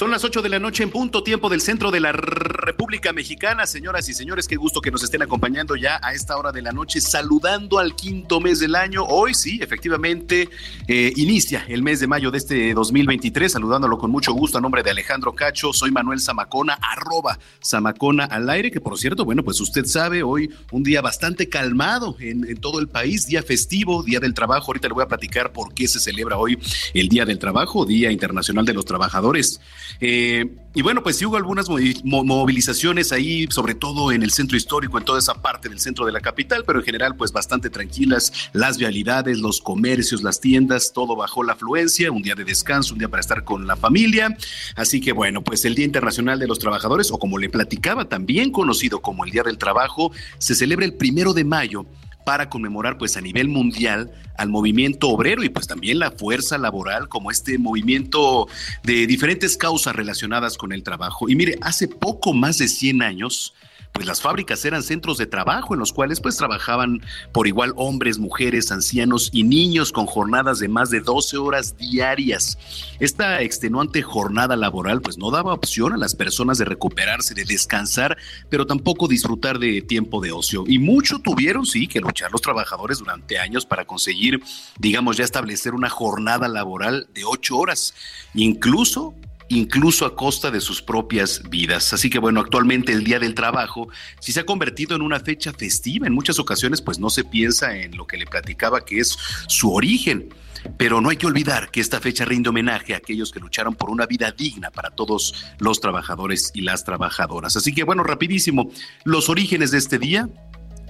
Son las 8 de la noche en punto tiempo del centro de la República Mexicana. Señoras y señores, qué gusto que nos estén acompañando ya a esta hora de la noche, saludando al quinto mes del año. Hoy sí, efectivamente, eh, inicia el mes de mayo de este 2023, saludándolo con mucho gusto a nombre de Alejandro Cacho. Soy Manuel Zamacona, arroba Zamacona al aire, que por cierto, bueno, pues usted sabe, hoy un día bastante calmado en, en todo el país, día festivo, día del trabajo. Ahorita le voy a platicar por qué se celebra hoy el Día del Trabajo, Día Internacional de los Trabajadores. Eh, y bueno, pues sí hubo algunas movilizaciones ahí, sobre todo en el centro histórico, en toda esa parte del centro de la capital, pero en general pues bastante tranquilas, las vialidades, los comercios, las tiendas, todo bajó la afluencia, un día de descanso, un día para estar con la familia. Así que bueno, pues el Día Internacional de los Trabajadores, o como le platicaba, también conocido como el Día del Trabajo, se celebra el primero de mayo para conmemorar pues a nivel mundial al movimiento obrero y pues también la fuerza laboral como este movimiento de diferentes causas relacionadas con el trabajo. Y mire, hace poco más de 100 años, pues las fábricas eran centros de trabajo en los cuales pues trabajaban por igual hombres, mujeres, ancianos y niños con jornadas de más de 12 horas diarias. Esta extenuante jornada laboral pues no daba opción a las personas de recuperarse, de descansar, pero tampoco disfrutar de tiempo de ocio. Y mucho tuvieron, sí, que luchar los trabajadores durante años para conseguir, digamos, ya establecer una jornada laboral de 8 horas. Incluso incluso a costa de sus propias vidas. Así que bueno, actualmente el Día del Trabajo sí se ha convertido en una fecha festiva. En muchas ocasiones pues no se piensa en lo que le platicaba que es su origen. Pero no hay que olvidar que esta fecha rinde homenaje a aquellos que lucharon por una vida digna para todos los trabajadores y las trabajadoras. Así que bueno, rapidísimo, los orígenes de este día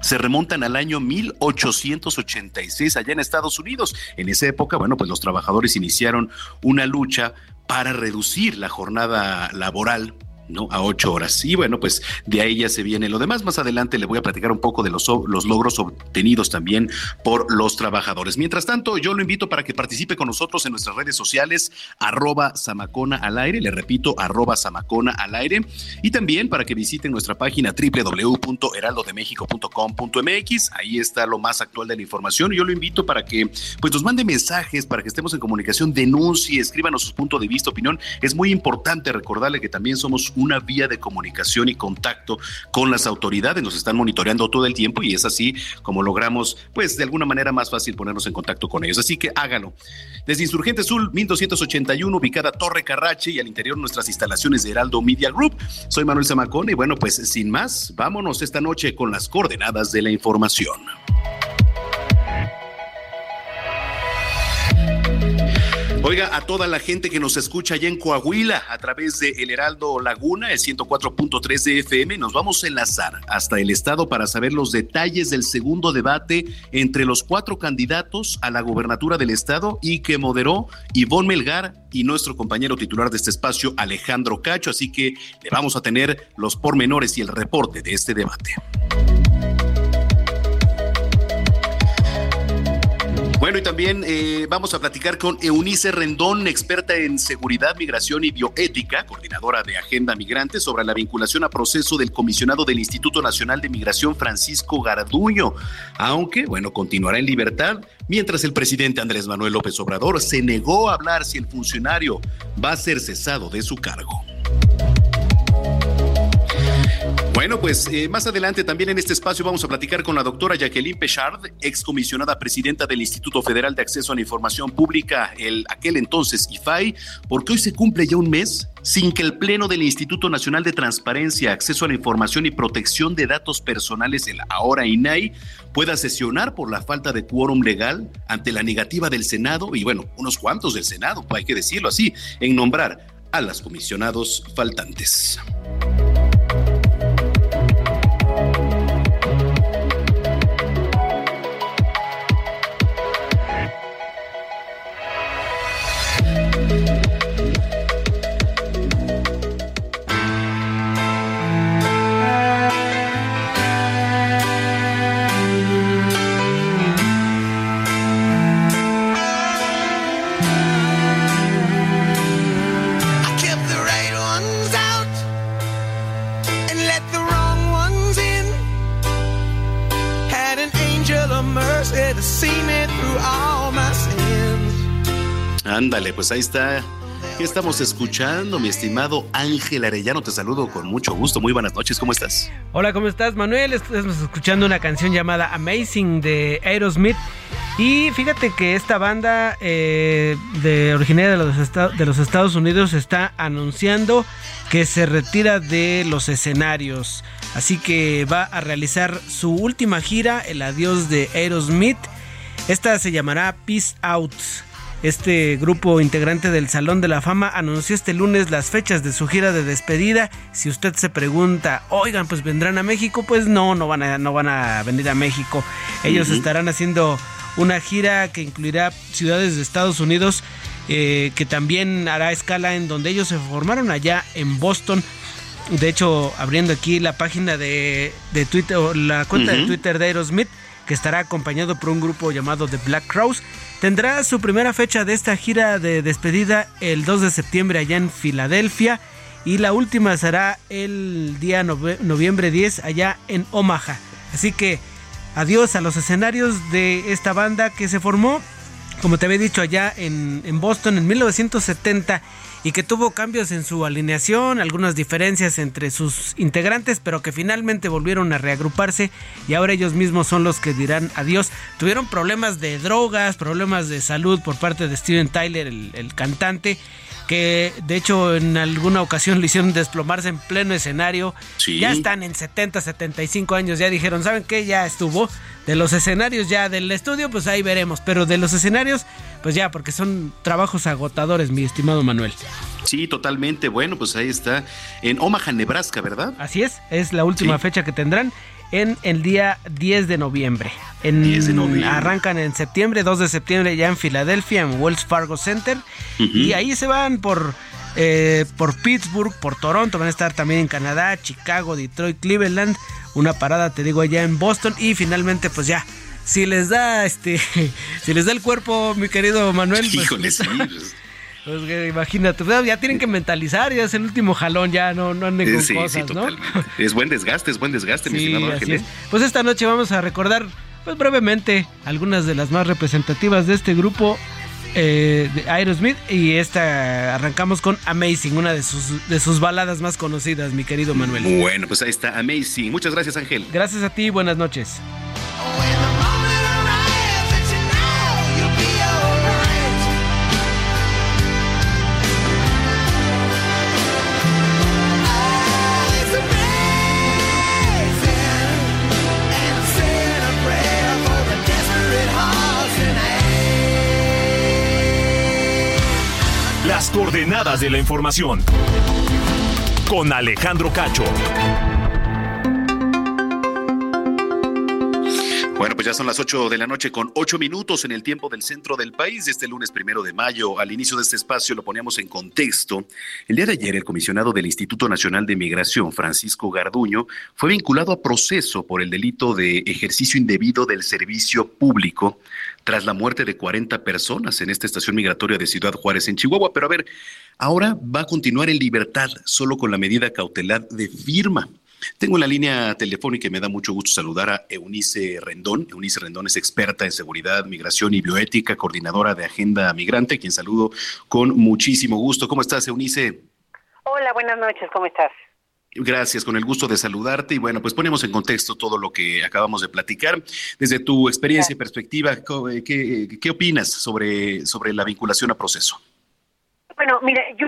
se remontan al año 1886 allá en Estados Unidos. En esa época, bueno, pues los trabajadores iniciaron una lucha para reducir la jornada laboral ¿no? A ocho horas. Y bueno, pues de ahí ya se viene lo demás. Más adelante le voy a platicar un poco de los, los logros obtenidos también por los trabajadores. Mientras tanto, yo lo invito para que participe con nosotros en nuestras redes sociales, arroba Samacona al aire, le repito, arroba Samacona al aire, y también para que visiten nuestra página www.heraldodemexico.com.mx. Ahí está lo más actual de la información. Yo lo invito para que pues nos mande mensajes, para que estemos en comunicación, denuncie, escríbanos su punto de vista, opinión. Es muy importante recordarle que también somos una vía de comunicación y contacto con las autoridades. Nos están monitoreando todo el tiempo y es así como logramos, pues de alguna manera más fácil ponernos en contacto con ellos. Así que hágalo. Desde Insurgente Sur, 1281, ubicada Torre Carrache y al interior nuestras instalaciones de Heraldo Media Group. Soy Manuel Zamacón y bueno, pues sin más, vámonos esta noche con las coordenadas de la información. Oiga, a toda la gente que nos escucha allá en Coahuila a través de El Heraldo Laguna, el 104.3 de FM, nos vamos a enlazar hasta el estado para saber los detalles del segundo debate entre los cuatro candidatos a la gobernatura del estado y que moderó Ivonne Melgar y nuestro compañero titular de este espacio, Alejandro Cacho. Así que le vamos a tener los pormenores y el reporte de este debate. Bueno, y también eh, vamos a platicar con Eunice Rendón, experta en seguridad, migración y bioética, coordinadora de Agenda Migrante, sobre la vinculación a proceso del comisionado del Instituto Nacional de Migración, Francisco Garduño, aunque, bueno, continuará en libertad, mientras el presidente Andrés Manuel López Obrador se negó a hablar si el funcionario va a ser cesado de su cargo. Bueno, pues eh, más adelante también en este espacio vamos a platicar con la doctora Jacqueline Pechard, excomisionada presidenta del Instituto Federal de Acceso a la Información Pública, el aquel entonces IFAI, porque hoy se cumple ya un mes sin que el Pleno del Instituto Nacional de Transparencia, Acceso a la Información y Protección de Datos Personales, el ahora INAI, pueda sesionar por la falta de quórum legal ante la negativa del Senado y bueno, unos cuantos del Senado, hay que decirlo así, en nombrar a las comisionados faltantes. Ándale, pues ahí está. ¿Qué estamos escuchando, mi estimado Ángel Arellano? Te saludo con mucho gusto. Muy buenas noches, ¿cómo estás? Hola, ¿cómo estás, Manuel? Estamos escuchando una canción llamada Amazing de Aerosmith. Y fíjate que esta banda eh, de originaria de los, de los Estados Unidos está anunciando que se retira de los escenarios. Así que va a realizar su última gira, el adiós de Aerosmith. Esta se llamará Peace Out. Este grupo integrante del Salón de la Fama anunció este lunes las fechas de su gira de despedida. Si usted se pregunta, oigan, pues vendrán a México, pues no, no van a, no van a venir a México. Ellos estarán haciendo una gira que incluirá ciudades de Estados Unidos, eh, que también hará escala en donde ellos se formaron allá en Boston. De hecho, abriendo aquí la página de, de Twitter, la cuenta de Twitter de Aerosmith, que estará acompañado por un grupo llamado The Black Crowes. Tendrá su primera fecha de esta gira de despedida el 2 de septiembre allá en Filadelfia y la última será el día noviembre 10 allá en Omaha. Así que adiós a los escenarios de esta banda que se formó, como te había dicho, allá en, en Boston en 1970 y que tuvo cambios en su alineación, algunas diferencias entre sus integrantes, pero que finalmente volvieron a reagruparse y ahora ellos mismos son los que dirán adiós. Tuvieron problemas de drogas, problemas de salud por parte de Steven Tyler, el, cantante que de hecho en alguna ocasión le hicieron desplomarse en pleno escenario. Ya están en 70, 75 años, ya dijeron, ¿saben qué? Ya estuvo. De los escenarios ya del estudio, pues ahí veremos, pero de los escenarios pues ya, porque son trabajos agotadores, mi estimado Manuel. Sí, totalmente. Bueno, pues ahí está, en Omaha, Nebraska, ¿verdad? Así es, es la última fecha que tendrán en el día 10 de noviembre. En, 10 de noviembre. Arrancan en septiembre, 2 de septiembre ya en Filadelfia, en Wells Fargo Center. Y ahí se van por, eh, por Pittsburgh, por Toronto, van a estar también en Canadá, Chicago, Detroit, Cleveland. Una parada, te digo, allá en Boston. Y finalmente, pues ya si les da este si les da el cuerpo, mi querido Manuel, pues, Híjole, sí. Pues, pues imagínate, pues, ya tienen que mentalizar, ya es el último jalón, ya no, no anden con cosas, ¿no? Es buen desgaste, es buen desgaste, mi estimado Ángel. ¿eh? Pues esta noche vamos a recordar, pues brevemente, algunas de las más representativas de este grupo eh, de Aerosmith y esta arrancamos con Amazing, una de sus, de sus baladas más conocidas, mi querido Manuel. Bueno, pues ahí está Amazing. Muchas gracias, Ángel. Gracias a ti, buenas noches. Coordenadas de la información. Con Alejandro Cacho. Bueno, pues ya son las 8 de la noche con 8 minutos en el tiempo del centro del país. Este lunes primero de mayo, al inicio de este espacio, lo poníamos en contexto. El día de ayer, el comisionado del Instituto Nacional de Migración, Francisco Garduño, fue vinculado a proceso por el delito de ejercicio indebido del servicio público tras la muerte de 40 personas en esta estación migratoria de Ciudad Juárez, en Chihuahua. Pero a ver, ahora va a continuar en libertad, solo con la medida cautelar de firma. Tengo en la línea telefónica y me da mucho gusto saludar a Eunice Rendón. Eunice Rendón es experta en seguridad, migración y bioética, coordinadora de Agenda Migrante, quien saludo con muchísimo gusto. ¿Cómo estás, Eunice? Hola, buenas noches, ¿cómo estás? Gracias, con el gusto de saludarte y bueno, pues ponemos en contexto todo lo que acabamos de platicar. Desde tu experiencia y perspectiva, ¿qué, qué opinas sobre, sobre la vinculación a proceso? Bueno, mira, yo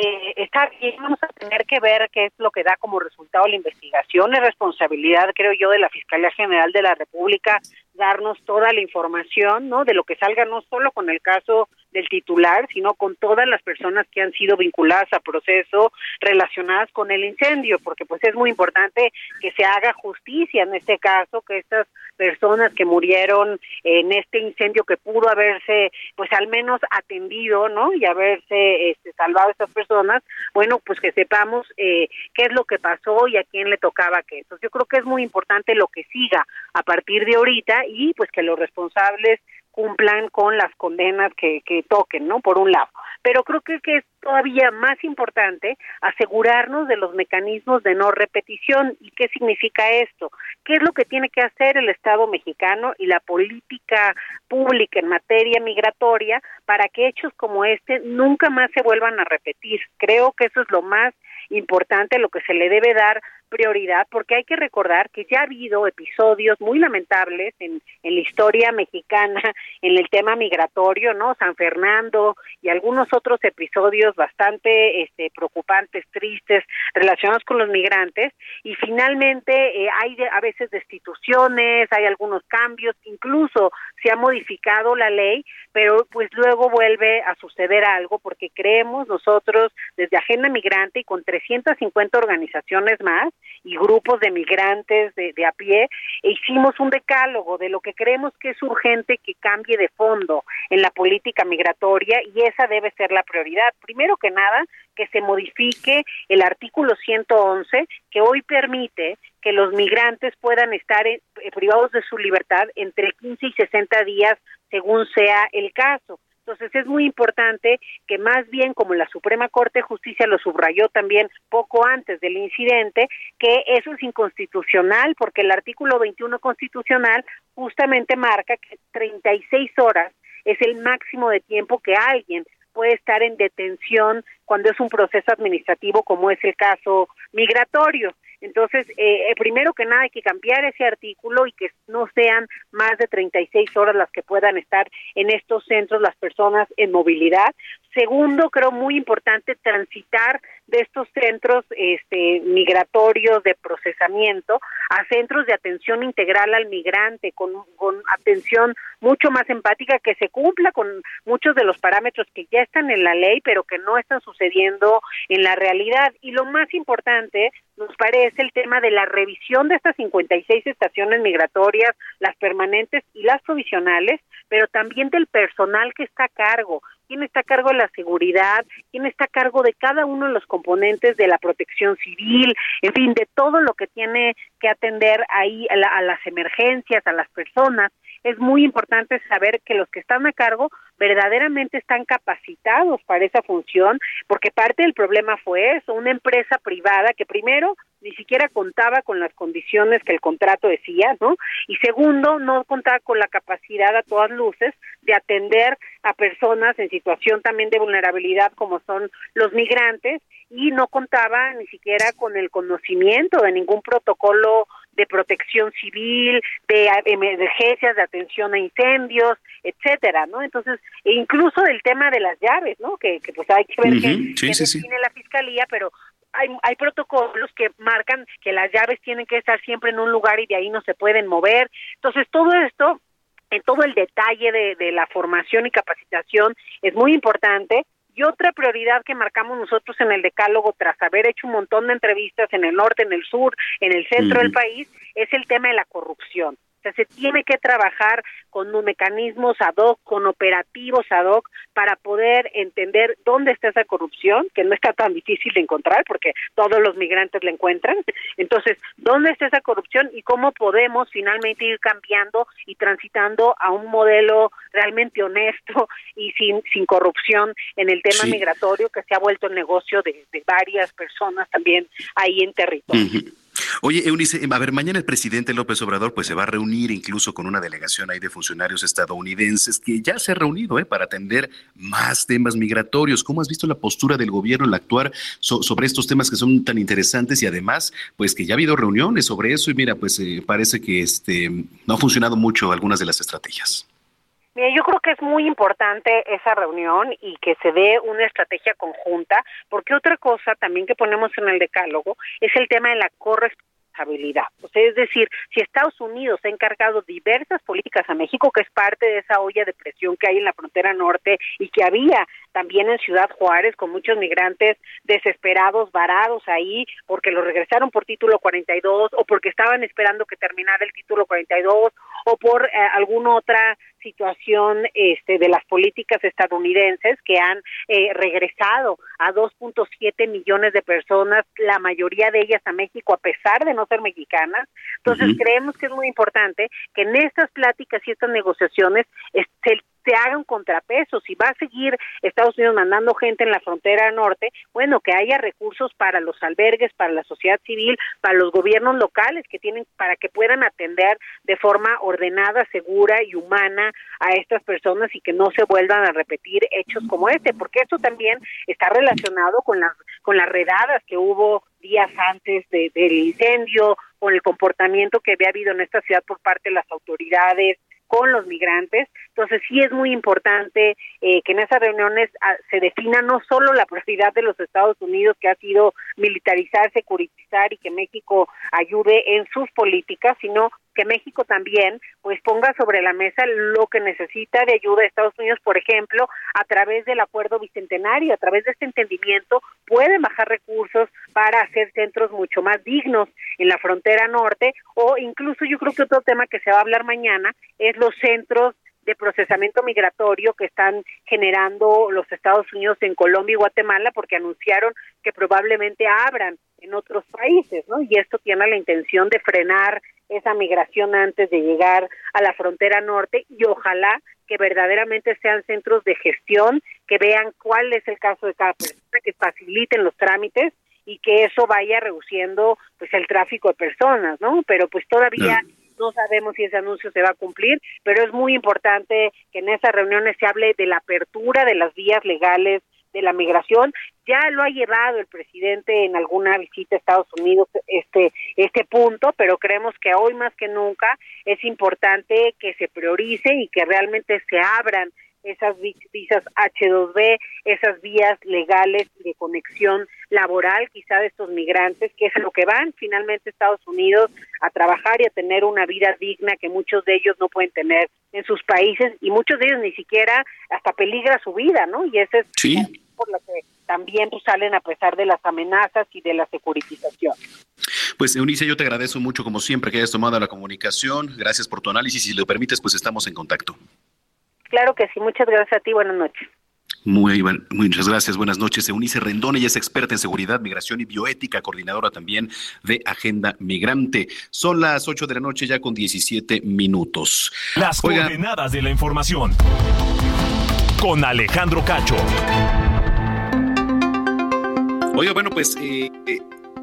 eh, está bien, vamos a tener que ver qué es lo que da como resultado la investigación. Es responsabilidad, creo yo, de la Fiscalía General de la República darnos toda la información, ¿no? De lo que salga, no solo con el caso del titular, sino con todas las personas que han sido vinculadas a proceso relacionadas con el incendio, porque pues es muy importante que se haga justicia en este caso, que estas personas que murieron en este incendio que pudo haberse pues al menos atendido, ¿no? Y haberse este, salvado a estas personas, bueno, pues que sepamos eh, qué es lo que pasó y a quién le tocaba qué. Entonces yo creo que es muy importante lo que siga a partir de ahorita y pues que los responsables cumplan con las condenas que, que toquen, ¿no? Por un lado. Pero creo que, que es todavía más importante asegurarnos de los mecanismos de no repetición. ¿Y qué significa esto? ¿Qué es lo que tiene que hacer el Estado mexicano y la política pública en materia migratoria para que hechos como este nunca más se vuelvan a repetir? Creo que eso es lo más importante, lo que se le debe dar prioridad, porque hay que recordar que ya ha habido episodios muy lamentables en, en la historia mexicana en el tema migratorio, ¿no? San Fernando y algunos otros episodios bastante este, preocupantes, tristes, relacionados con los migrantes, y finalmente eh, hay a veces destituciones, hay algunos cambios, incluso se ha modificado la ley, pero pues luego vuelve a suceder algo porque creemos nosotros desde Agenda Migrante y con 350 organizaciones más y grupos de migrantes de, de a pie, e hicimos un decálogo de lo que creemos que es urgente que cambie de fondo en la política migratoria y esa debe ser la prioridad. Primero que nada, que se modifique el artículo 111 que hoy permite que los migrantes puedan estar eh, privados de su libertad entre 15 y 60 días según sea el caso. Entonces es muy importante que más bien como la Suprema Corte de Justicia lo subrayó también poco antes del incidente, que eso es inconstitucional porque el artículo 21 constitucional justamente marca que 36 horas es el máximo de tiempo que alguien puede estar en detención cuando es un proceso administrativo como es el caso migratorio. Entonces, eh, eh, primero que nada hay que cambiar ese artículo y que no sean más de 36 horas las que puedan estar en estos centros las personas en movilidad. Segundo, creo muy importante transitar de estos centros este, migratorios de procesamiento a centros de atención integral al migrante, con, con atención mucho más empática, que se cumpla con muchos de los parámetros que ya están en la ley, pero que no están sucediendo en la realidad. Y lo más importante, nos parece el tema de la revisión de estas 56 estaciones migratorias, las permanentes y las provisionales, pero también del personal que está a cargo quién está a cargo de la seguridad, quién está a cargo de cada uno de los componentes de la protección civil, en fin, de todo lo que tiene que atender ahí a, a las emergencias, a las personas es muy importante saber que los que están a cargo verdaderamente están capacitados para esa función, porque parte del problema fue eso, una empresa privada que primero ni siquiera contaba con las condiciones que el contrato decía, ¿no? Y segundo, no contaba con la capacidad a todas luces de atender a personas en situación también de vulnerabilidad como son los migrantes y no contaba ni siquiera con el conocimiento de ningún protocolo de protección civil, de emergencias, de atención a incendios, etcétera, ¿no? Entonces, e incluso el tema de las llaves, ¿no? Que, pues hay que ver qué, define la fiscalía, pero hay, hay protocolos que marcan que las llaves tienen que estar siempre en un lugar y de ahí no se pueden mover. Entonces, todo esto en todo el detalle de, de la formación y capacitación es muy importante y otra prioridad que marcamos nosotros en el decálogo, tras haber hecho un montón de entrevistas en el norte, en el sur, en el centro del país, es el tema de la corrupción. O sea, se tiene que trabajar con mecanismos ad hoc, con operativos ad hoc, para poder entender dónde está esa corrupción, que no está tan difícil de encontrar porque todos los migrantes la encuentran. Entonces, ¿dónde está esa corrupción y cómo podemos finalmente ir cambiando y transitando a un modelo realmente honesto y sin, sin corrupción en el tema migratorio que se ha vuelto el negocio de, varias personas también ahí en territorio? Oye, Eunice, a ver, mañana el presidente López Obrador pues se va a reunir incluso con una delegación ahí de funcionarios estadounidenses que ya se ha reunido ¿eh? para atender más temas migratorios. ¿Cómo has visto la postura del gobierno al actuar sobre estos temas que son tan interesantes y además pues que ya ha habido reuniones sobre eso y mira, pues eh, parece que este no ha funcionado mucho algunas de las estrategias? Yo creo que es muy importante esa reunión y que se dé una estrategia conjunta, porque otra cosa también que ponemos en el decálogo es el tema de la corresponsabilidad. O sea, es decir, si Estados Unidos ha encargado diversas políticas a México, que es parte de esa olla de presión que hay en la frontera norte y que había también en Ciudad Juárez con muchos migrantes desesperados, varados ahí, porque los regresaron por título 42 o porque estaban esperando que terminara el título 42 o por eh, alguna otra situación este, de las políticas estadounidenses que han eh, regresado a 2.7 millones de personas, la mayoría de ellas a México a pesar de no ser mexicanas. Entonces creemos que es muy importante que en estas pláticas y estas negociaciones se se haga un contrapeso. Si va a seguir Estados Unidos mandando gente en la frontera norte, bueno, que haya recursos para los albergues, para la sociedad civil, para los gobiernos locales que tienen para que puedan atender de forma ordenada, segura y humana a estas personas y que no se vuelvan a repetir hechos como este, porque esto también está relacionado con las con las redadas que hubo días antes del incendio, con el comportamiento que había habido en esta ciudad por parte de las autoridades con los migrantes. Entonces sí es muy importante eh, que en esas reuniones ah, se defina no solo la prioridad de los Estados Unidos, que ha sido militarizar, securitizar y que México ayude en sus políticas, sino que México también pues ponga sobre la mesa lo que necesita de ayuda de Estados Unidos, por ejemplo, a través del acuerdo bicentenario, a través de este entendimiento pueden bajar recursos para hacer centros mucho más dignos en la frontera norte o incluso yo creo que otro tema que se va a hablar mañana es los centros de procesamiento migratorio que están generando los Estados Unidos en Colombia y Guatemala porque anunciaron que probablemente abran en otros países, ¿no? Y esto tiene la intención de frenar esa migración antes de llegar a la frontera norte y ojalá que verdaderamente sean centros de gestión, que vean cuál es el caso de cada persona, que faciliten los trámites y que eso vaya reduciendo pues el tráfico de personas, ¿no? Pero pues todavía sabemos si ese anuncio se va a cumplir, pero es muy importante que en esas reuniones se hable de la apertura de las vías legales de la migración. Ya lo ha llevado el presidente en alguna visita a Estados Unidos este este punto, pero creemos que hoy más que nunca es importante que se priorice y que realmente se abran esas visas H2B, esas vías legales de conexión laboral quizá de estos migrantes, que es a lo que van finalmente a Estados Unidos a trabajar y a tener una vida digna que muchos de ellos no pueden tener en sus países y muchos de ellos ni siquiera hasta peligra su vida, ¿no? Y ese es por lo que también pues, salen a pesar de las amenazas y de la securitización. Pues Eunice, yo te agradezco mucho como siempre que hayas tomado la comunicación. Gracias por tu análisis. Si lo permites, pues estamos en contacto. Claro que sí, muchas gracias a ti, buenas noches. Muy, muchas gracias, buenas noches. Eunice Rendón, ella es experta en seguridad, migración y bioética, coordinadora también de Agenda Migrante. Son las 8 de la noche ya con 17 minutos. Las coordenadas de la información con Alejandro Cacho. Oiga, bueno, pues eh, eh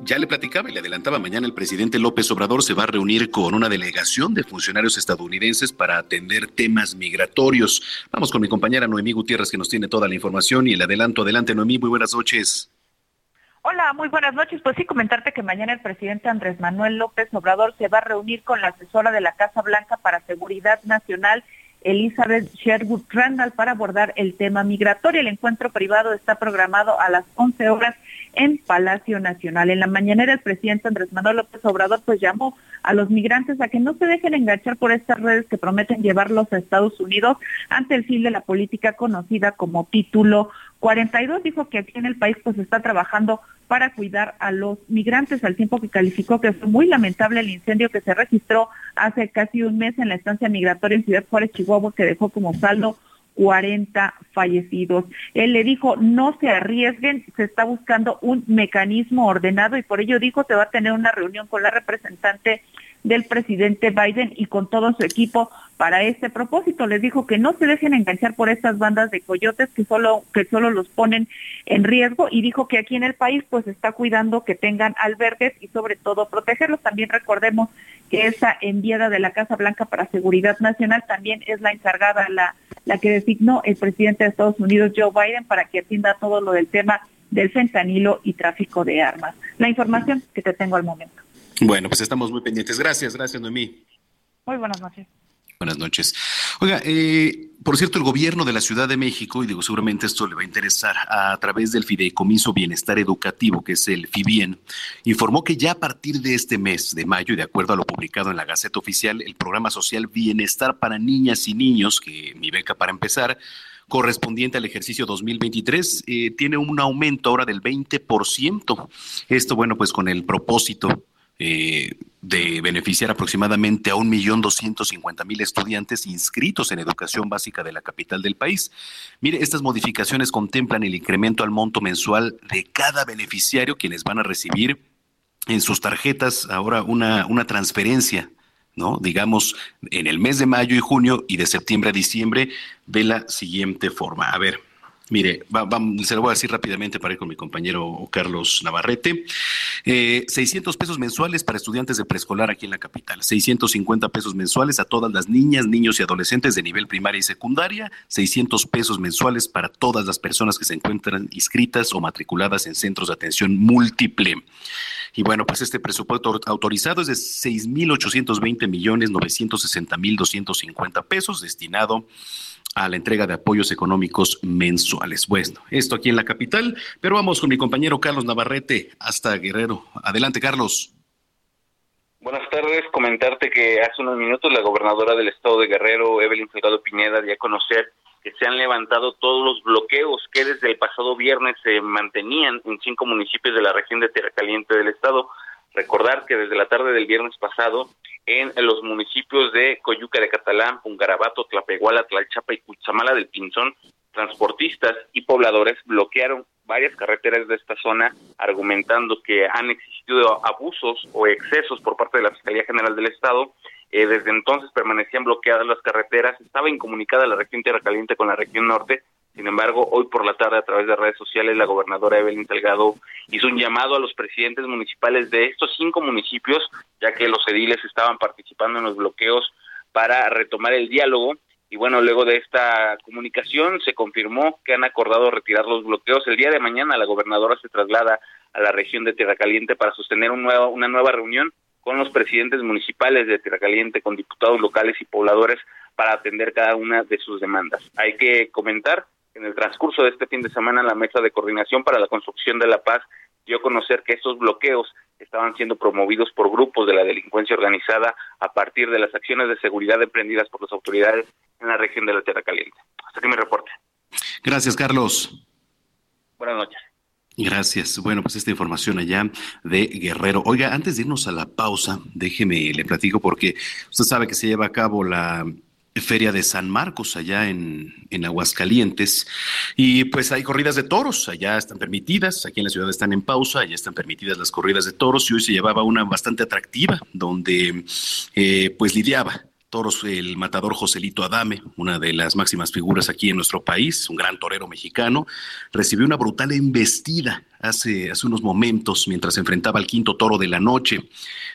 ya le platicaba y le adelantaba, mañana el presidente López Obrador se va a reunir con una delegación de funcionarios estadounidenses para atender temas migratorios. Vamos con mi compañera Noemí Gutiérrez que nos tiene toda la información y el adelanto. Adelante, Noemí, muy buenas noches. Hola, muy buenas noches. Pues sí, comentarte que mañana el presidente Andrés Manuel López Obrador se va a reunir con la asesora de la Casa Blanca para Seguridad Nacional Elizabeth Sherwood Randall para abordar el tema migratorio. El encuentro privado está programado a las 11 horas en Palacio Nacional. En la mañanera el presidente Andrés Manuel López Obrador pues llamó a los migrantes a que no se dejen enganchar por estas redes que prometen llevarlos a Estados Unidos ante el fin de la política conocida como título 42. Dijo que aquí en el país pues está trabajando para cuidar a los migrantes, al tiempo que calificó que fue muy lamentable el incendio que se registró hace casi un mes en la estancia migratoria en Ciudad Juárez, Chihuahua, que dejó como saldo 40 fallecidos. Él le dijo, no se arriesguen, se está buscando un mecanismo ordenado y por ello dijo, se va a tener una reunión con la representante del presidente Biden y con todo su equipo para este propósito. Les dijo que no se dejen enganchar por estas bandas de coyotes que solo, que solo los ponen en riesgo y dijo que aquí en el país pues está cuidando que tengan albergues y sobre todo protegerlos. También recordemos que esa enviada de la Casa Blanca para Seguridad Nacional también es la encargada, la, la que designó el presidente de Estados Unidos, Joe Biden, para que atienda todo lo del tema del fentanilo y tráfico de armas. La información que te tengo al momento. Bueno, pues estamos muy pendientes. Gracias, gracias, Noemí. Muy buenas noches. Buenas noches. Oiga, eh, por cierto, el gobierno de la Ciudad de México, y digo, seguramente esto le va a interesar, a través del Fideicomiso Bienestar Educativo, que es el FIBIEN, informó que ya a partir de este mes de mayo, y de acuerdo a lo publicado en la Gaceta Oficial, el programa social Bienestar para Niñas y Niños, que mi beca para empezar, correspondiente al ejercicio 2023, eh, tiene un aumento ahora del 20%. Esto, bueno, pues con el propósito eh, de beneficiar aproximadamente a un millón doscientos cincuenta mil estudiantes inscritos en educación básica de la capital del país. Mire, estas modificaciones contemplan el incremento al monto mensual de cada beneficiario, quienes van a recibir en sus tarjetas ahora una, una transferencia ¿no? Digamos, en el mes de mayo y junio y de septiembre a diciembre de la siguiente forma. A ver, Mire, se lo voy a decir rápidamente para ir con mi compañero Carlos Navarrete. 600 eh, pesos mensuales para estudiantes de preescolar aquí en la capital, 650 pesos mensuales a todas las niñas, niños y adolescentes de nivel primaria y secundaria, 600 pesos mensuales para todas las personas que se encuentran inscritas o matriculadas en centros de atención múltiple. Y bueno, pues este presupuesto autorizado es de 6.820 millones 960 mil 250 pesos destinado la entrega de apoyos económicos mensuales. Bueno, esto aquí en la capital, pero vamos con mi compañero Carlos Navarrete hasta Guerrero. Adelante, Carlos. Buenas tardes. Comentarte que hace unos minutos la gobernadora del estado de Guerrero, Evelyn Figado Piñeda, dio a conocer que se han levantado todos los bloqueos que desde el pasado viernes se mantenían en cinco municipios de la región de Tierra Caliente del estado. Recordar que desde la tarde del viernes pasado en los municipios de Coyuca de Catalán, Pungarabato, Tlapehuala, Tlalchapa y Cuchamala del Pinzón, transportistas y pobladores bloquearon varias carreteras de esta zona argumentando que han existido abusos o excesos por parte de la Fiscalía General del Estado. Eh, desde entonces permanecían bloqueadas las carreteras, estaba incomunicada la región Tierra Caliente con la región norte sin embargo, hoy por la tarde a través de redes sociales la gobernadora Evelyn Salgado hizo un llamado a los presidentes municipales de estos cinco municipios, ya que los ediles estaban participando en los bloqueos para retomar el diálogo. Y bueno, luego de esta comunicación se confirmó que han acordado retirar los bloqueos. El día de mañana la gobernadora se traslada a la región de Tierra Caliente para sostener un nuevo, una nueva reunión con los presidentes municipales de Tierra Caliente, con diputados locales y pobladores para atender cada una de sus demandas. Hay que comentar en el transcurso de este fin de semana, la Mesa de Coordinación para la Construcción de la Paz dio a conocer que estos bloqueos estaban siendo promovidos por grupos de la delincuencia organizada a partir de las acciones de seguridad emprendidas por las autoridades en la región de la Tierra Caliente. Hasta aquí mi reporte. Gracias, Carlos. Buenas noches. Gracias. Bueno, pues esta información allá de Guerrero. Oiga, antes de irnos a la pausa, déjeme, le platico porque usted sabe que se lleva a cabo la Feria de San Marcos, allá en, en, Aguascalientes. Y pues hay corridas de toros, allá están permitidas, aquí en la ciudad están en pausa, allá están permitidas las corridas de toros y hoy se llevaba una bastante atractiva, donde eh, pues lidiaba toros el matador Joselito Adame, una de las máximas figuras aquí en nuestro país, un gran torero mexicano, recibió una brutal embestida hace, hace unos momentos mientras enfrentaba al quinto toro de la noche.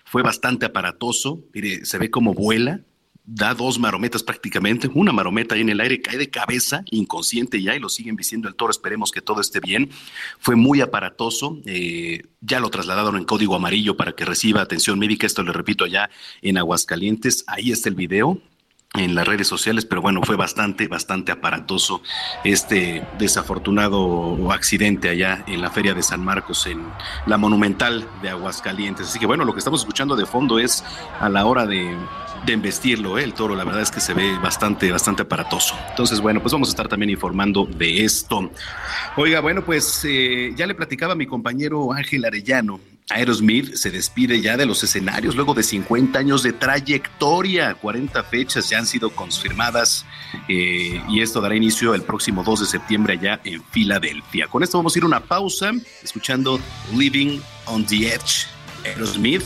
Fue bastante aparatoso, mire, se ve como vuela, da dos marometas prácticamente, una marometa ahí en el aire, cae de cabeza, inconsciente ya, y lo siguen vistiendo el toro, esperemos que todo esté bien. Fue muy aparatoso, eh, ya lo trasladaron en código amarillo para que reciba atención médica, esto le repito allá en Aguascalientes, ahí está el video, en las redes sociales, pero bueno, fue bastante, bastante aparatoso este desafortunado accidente allá en la Feria de San Marcos, en la Monumental de Aguascalientes. Así que bueno, lo que estamos escuchando de fondo es a la hora de, de embestirlo, ¿eh? el toro, la verdad es que se ve bastante, bastante aparatoso. Entonces, bueno, pues vamos a estar también informando de esto. Oiga, bueno, pues eh, ya le platicaba a mi compañero Ángel Arellano Aerosmith se despide ya de los escenarios luego de 50 años de trayectoria. 40 fechas ya han sido confirmadas eh, y esto dará inicio el próximo 2 de septiembre allá en Filadelfia. Con esto vamos a ir a una pausa escuchando Living on the Edge Aerosmith.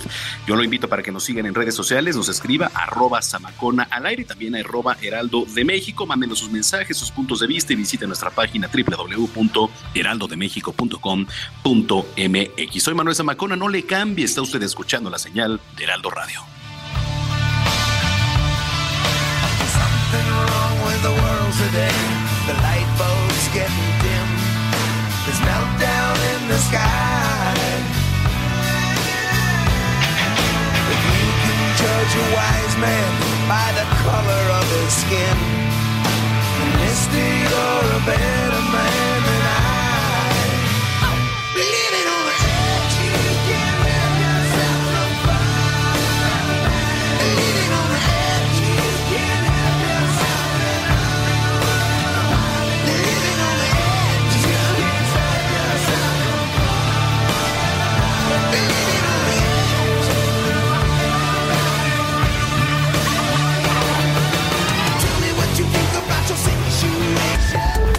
Yo lo invito para que nos sigan en redes sociales, nos escriba arroba Samacona al aire y también arroba Heraldo de México. Mándenos sus mensajes, sus puntos de vista y visite nuestra página www.heraldodemexico.com.mx. Soy Manuel Zamacona, no le cambie, está usted escuchando la señal de Heraldo Radio. Wise man by the color of his skin, a misty or a better man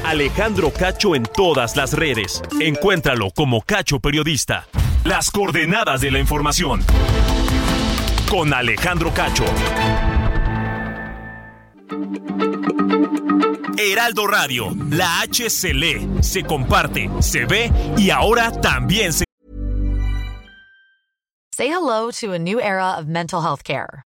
Alejandro Cacho en todas las redes. Encuéntralo como Cacho Periodista. Las coordenadas de la información. Con Alejandro Cacho. Heraldo Radio, la H se lee, se comparte, se ve y ahora también se Say hello to a new era of mental health care.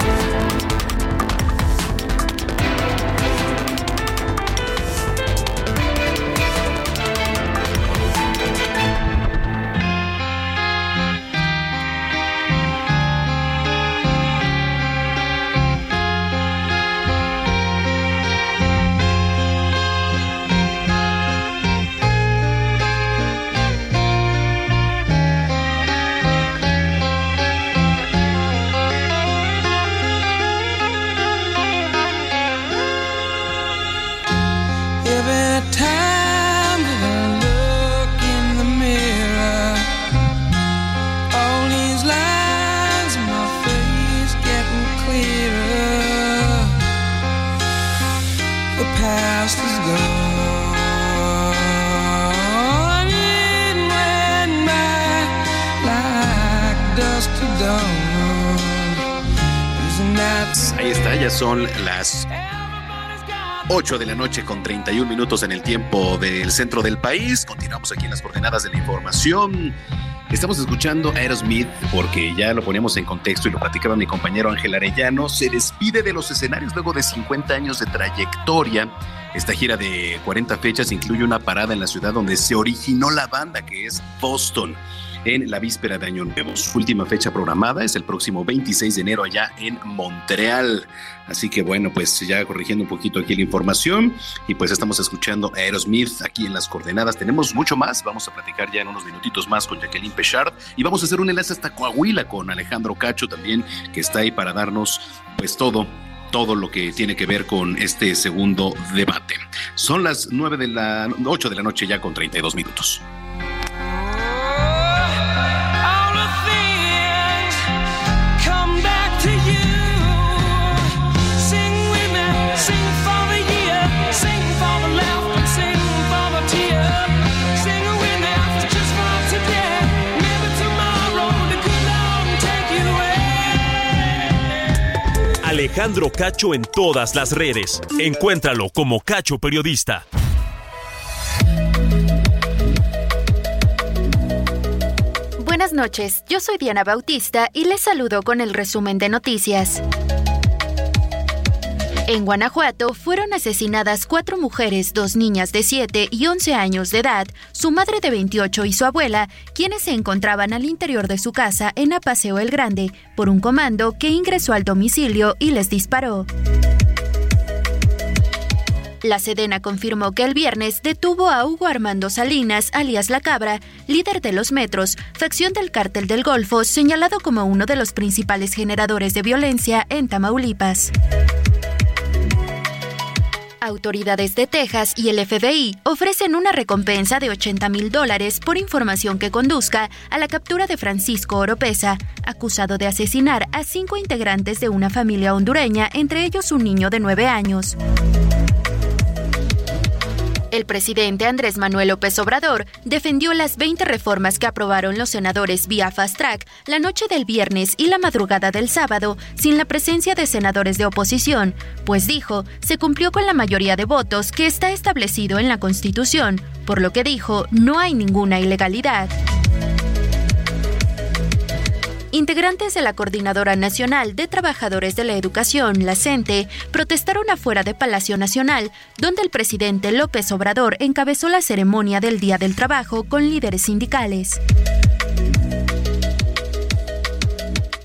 Ahí está, ya son las 8 de la noche con 31 minutos en el tiempo del centro del país. Continuamos aquí en las coordenadas de la información. Estamos escuchando Aerosmith porque ya lo ponemos en contexto y lo platicaba mi compañero Ángel Arellano. Se despide de los escenarios luego de 50 años de trayectoria. Esta gira de 40 fechas incluye una parada en la ciudad donde se originó la banda, que es Boston en la víspera de Año Nuevo. Su última fecha programada es el próximo 26 de enero allá en Montreal. Así que bueno, pues ya corrigiendo un poquito aquí la información y pues estamos escuchando a Aerosmith aquí en las coordenadas. Tenemos mucho más, vamos a platicar ya en unos minutitos más con Jacqueline Pechard y vamos a hacer un enlace hasta Coahuila con Alejandro Cacho también, que está ahí para darnos pues todo todo lo que tiene que ver con este segundo debate. Son las 9 de la 8 de la noche ya con 32 minutos. Alejandro Cacho en todas las redes. Encuéntralo como Cacho Periodista. Buenas noches, yo soy Diana Bautista y les saludo con el resumen de noticias. En Guanajuato fueron asesinadas cuatro mujeres, dos niñas de 7 y 11 años de edad, su madre de 28 y su abuela, quienes se encontraban al interior de su casa en Apaseo el Grande, por un comando que ingresó al domicilio y les disparó. La Sedena confirmó que el viernes detuvo a Hugo Armando Salinas, alias La Cabra, líder de los Metros, facción del Cártel del Golfo, señalado como uno de los principales generadores de violencia en Tamaulipas. Autoridades de Texas y el FBI ofrecen una recompensa de 80 mil dólares por información que conduzca a la captura de Francisco Oropesa, acusado de asesinar a cinco integrantes de una familia hondureña, entre ellos un niño de nueve años. El presidente Andrés Manuel López Obrador defendió las 20 reformas que aprobaron los senadores vía Fast Track la noche del viernes y la madrugada del sábado sin la presencia de senadores de oposición, pues dijo, se cumplió con la mayoría de votos que está establecido en la Constitución, por lo que dijo, no hay ninguna ilegalidad. Integrantes de la Coordinadora Nacional de Trabajadores de la Educación, la CENTE, protestaron afuera de Palacio Nacional, donde el presidente López Obrador encabezó la ceremonia del Día del Trabajo con líderes sindicales.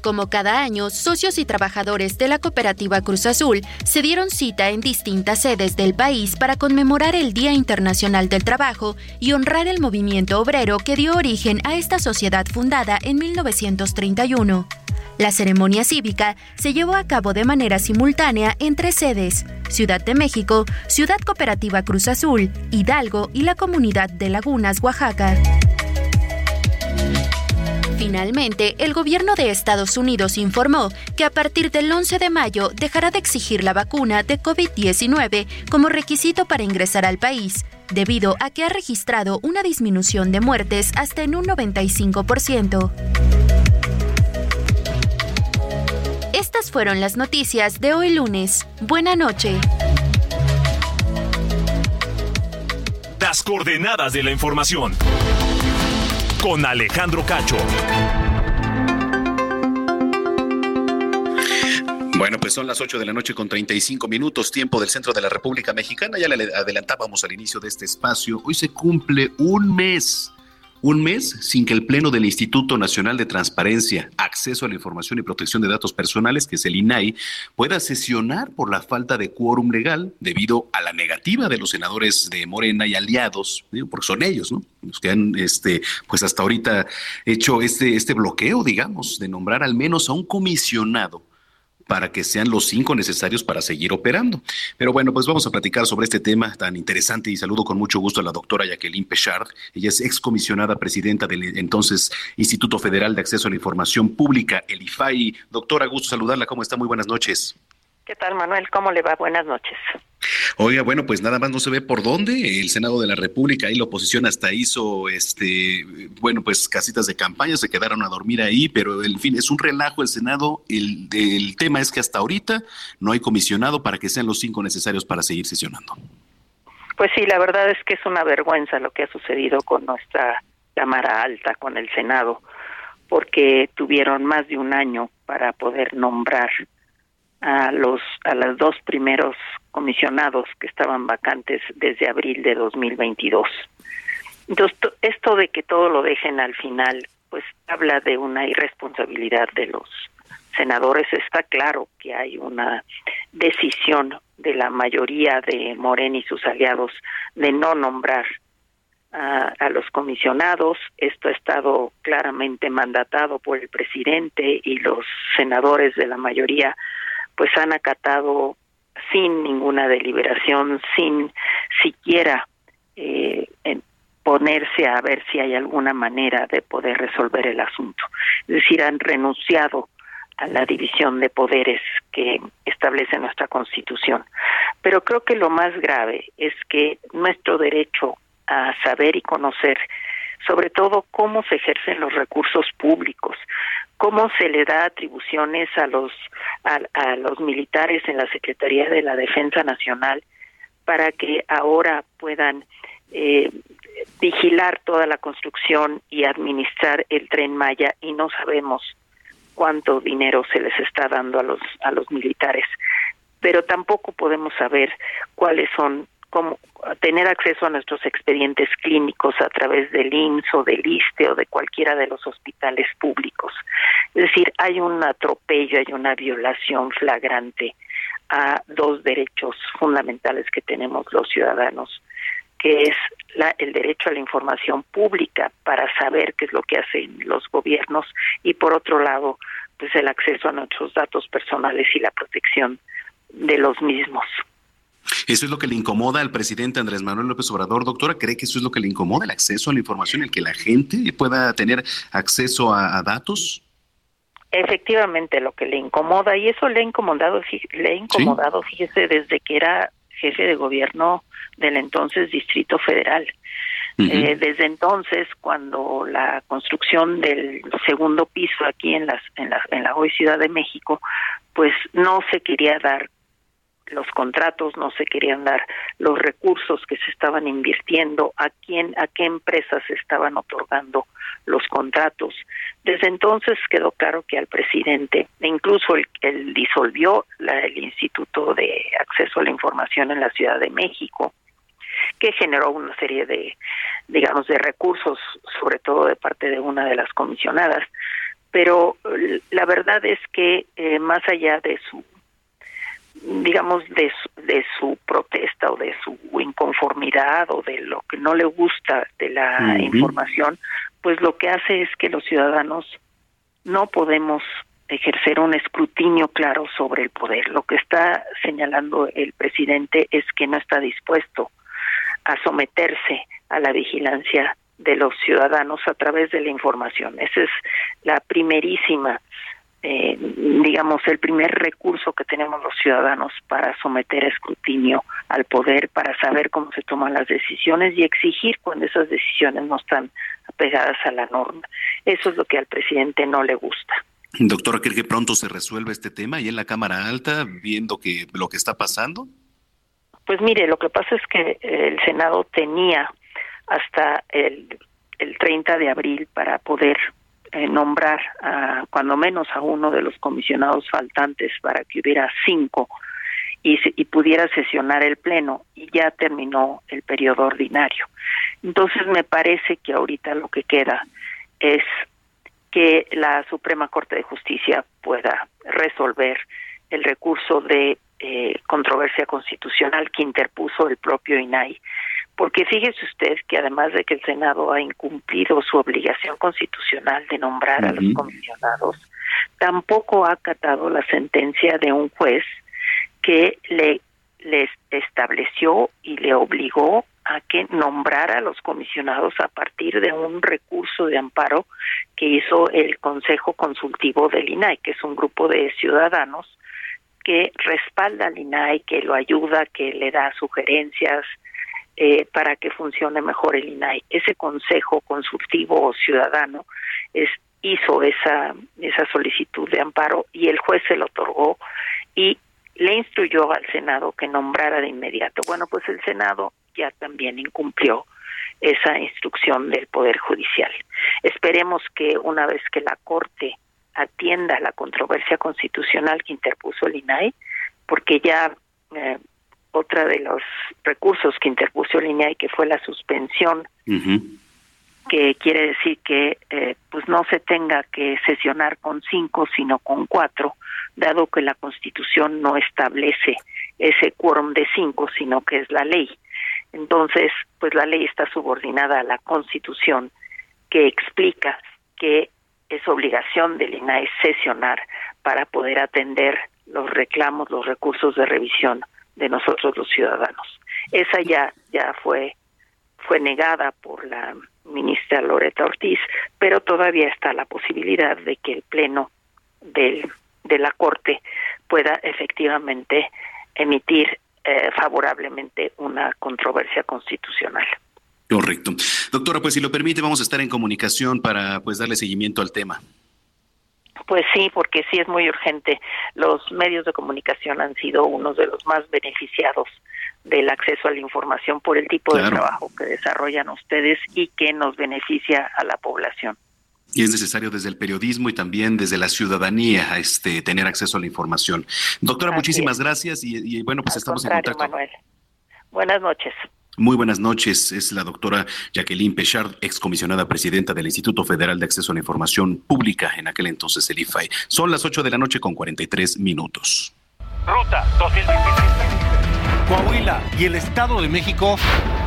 Como cada año, socios y trabajadores de la cooperativa Cruz Azul se dieron cita en distintas sedes del país para conmemorar el Día Internacional del Trabajo y honrar el movimiento obrero que dio origen a esta sociedad fundada en 1931. La ceremonia cívica se llevó a cabo de manera simultánea en tres sedes, Ciudad de México, Ciudad Cooperativa Cruz Azul, Hidalgo y la comunidad de Lagunas, Oaxaca. Finalmente, el gobierno de Estados Unidos informó que a partir del 11 de mayo dejará de exigir la vacuna de COVID-19 como requisito para ingresar al país, debido a que ha registrado una disminución de muertes hasta en un 95%. Estas fueron las noticias de hoy lunes. Buena noche. Las coordenadas de la información. Con Alejandro Cacho. Bueno, pues son las 8 de la noche con 35 minutos, tiempo del centro de la República Mexicana. Ya le adelantábamos al inicio de este espacio. Hoy se cumple un mes, un mes sin que el Pleno del Instituto Nacional de Transparencia, Acceso a la Información y Protección de Datos Personales, que es el INAI, pueda sesionar por la falta de quórum legal debido a la negativa de los senadores de Morena y aliados, porque son ellos, ¿no? Los que han, este, pues hasta ahorita hecho este, este bloqueo, digamos, de nombrar al menos a un comisionado para que sean los cinco necesarios para seguir operando. Pero bueno, pues vamos a platicar sobre este tema tan interesante y saludo con mucho gusto a la doctora Jacqueline Pechard. Ella es excomisionada presidenta del entonces Instituto Federal de Acceso a la Información Pública, el IFAI. Doctora, gusto saludarla. ¿Cómo está? Muy buenas noches. ¿Qué tal, Manuel? ¿Cómo le va? Buenas noches. Oiga, bueno, pues nada más no se ve por dónde. El Senado de la República, ahí la oposición hasta hizo, este, bueno, pues casitas de campaña, se quedaron a dormir ahí, pero en fin, es un relajo el Senado. El, el tema es que hasta ahorita no hay comisionado para que sean los cinco necesarios para seguir sesionando. Pues sí, la verdad es que es una vergüenza lo que ha sucedido con nuestra Cámara Alta, con el Senado, porque tuvieron más de un año para poder nombrar a los a los dos primeros comisionados que estaban vacantes desde abril de 2022. Entonces, esto de que todo lo dejen al final, pues habla de una irresponsabilidad de los senadores. Está claro que hay una decisión de la mayoría de Morena y sus aliados de no nombrar a, a, los comisionados. Esto ha estado claramente mandatado por el presidente y los senadores de la mayoría pues han acatado sin ninguna deliberación, sin siquiera eh, ponerse a ver si hay alguna manera de poder resolver el asunto. Es decir, han renunciado a la división de poderes que establece nuestra Constitución. Pero creo que lo más grave es que nuestro derecho a saber y conocer sobre todo cómo se ejercen los recursos públicos, cómo se le da atribuciones a los a, los militares en la Secretaría de la Defensa Nacional para que ahora puedan eh, vigilar toda la construcción y administrar el tren Maya y no sabemos cuánto dinero se les está dando a los a los militares. Pero tampoco podemos saber cuáles son cómo tener acceso a nuestros expedientes clínicos a través del IMSS o del ISTE o de cualquiera de los hospitales públicos. Es decir, hay un atropello, hay una violación flagrante a dos derechos fundamentales que tenemos los ciudadanos, que es la, el derecho a la información pública para saber qué es lo que hacen los gobiernos y por otro lado, pues el acceso a nuestros datos personales y la protección de los mismos. ¿Eso es lo que le incomoda al presidente Andrés Manuel López Obrador, doctora? ¿Cree que eso es lo que le incomoda, el acceso a la información, el que la gente pueda tener acceso a, a datos? Efectivamente, lo que le incomoda, y eso le ha incomodado, le ha incomodado, fíjese, desde que era jefe de gobierno del entonces Distrito Federal. Eh, desde entonces, cuando la construcción del segundo piso aquí en, las, en, la, en la hoy Ciudad de México, pues no se quería dar los contratos, no se querían dar los recursos que se estaban invirtiendo, a quién, a qué empresas se estaban otorgando los contratos. Desde entonces quedó claro que al presidente, e incluso él, él disolvió la- el Instituto de Acceso a la Información en la Ciudad de México, que generó una serie de, digamos, de recursos, sobre todo de parte de una de las comisionadas. Pero eh, la verdad es que eh, más allá de su digamos de su, de su protesta o de su inconformidad o de lo que no le gusta de la información, pues lo que hace es que los ciudadanos no podemos ejercer un escrutinio claro sobre el poder. Lo que está señalando el presidente es que no está dispuesto a someterse a la vigilancia de los ciudadanos a través de la información. Esa es la primerísima, eh, digamos, el primer recurso que tenemos los ciudadanos para someter a escrutinio al poder, para saber cómo se toman las decisiones y exigir cuando esas decisiones no están apegadas a la norma. Eso es lo que al presidente no le gusta. Doctora, ¿cree que pronto se resuelve este tema y en la Cámara Alta, viendo que lo que está pasando? Pues mire, lo que pasa es que el Senado tenía hasta el, el 30 de abril para poder eh, nombrar a, cuando menos a uno de los comisionados faltantes para que hubiera cinco y, se- y pudiera sesionar el pleno y ya terminó el periodo ordinario. Entonces me parece que ahorita lo que queda es que la Suprema Corte de Justicia pueda resolver el recurso de eh, controversia constitucional que interpuso el propio INAI, porque fíjese usted que además de que el Senado ha incumplido su obligación constitucional de nombrar a los comisionados, tampoco ha acatado la sentencia de un juez que le les estableció y le obligó a que nombrara a los comisionados a partir de un recurso de amparo que hizo el Consejo Consultivo del INAI, que es un grupo de ciudadanos que respalda al INAI, que lo ayuda, que le da sugerencias eh, para que funcione mejor el INAI. Ese Consejo Consultivo Ciudadano es, hizo esa, esa solicitud de amparo y el juez se lo otorgó y le instruyó al Senado que nombrara de inmediato. Bueno, pues el Senado ya también incumplió esa instrucción del Poder Judicial. Esperemos que una vez que la Corte atienda la controversia constitucional que interpuso el INAI, porque ya eh, otra de los recursos que interpuso el INAI, que fue la suspensión que quiere decir que eh, pues no se tenga que sesionar con cinco sino con cuatro dado que la Constitución no establece ese quórum de cinco sino que es la ley. Entonces pues la ley está subordinada a la Constitución que explica que es obligación del INAE sesionar para poder atender los reclamos los recursos de revisión de nosotros los ciudadanos esa ya ya fue fue negada por la ministra Loreta Ortiz, pero todavía está la posibilidad de que el Pleno del, de la Corte pueda efectivamente emitir eh, favorablemente una controversia constitucional. Correcto. Doctora, pues si lo permite, vamos a estar en comunicación para pues darle seguimiento al tema. Pues sí, porque sí es muy urgente. Los medios de comunicación han sido unos de los más beneficiados del acceso a la información por el tipo de trabajo que desarrollan ustedes y que nos beneficia a la población. Y es necesario desde el periodismo y también desde la ciudadanía este, tener acceso a la información. Doctora, Así muchísimas es. gracias y, y bueno, pues Al estamos en contacto. Manuel. Buenas noches. Muy buenas noches. Es la doctora Jacqueline Pechard, excomisionada presidenta del Instituto Federal de Acceso a la Información Pública, en aquel entonces el IFAI. Son las 8 de la noche con 43 minutos. Ruta 2023. Coahuila y el Estado de México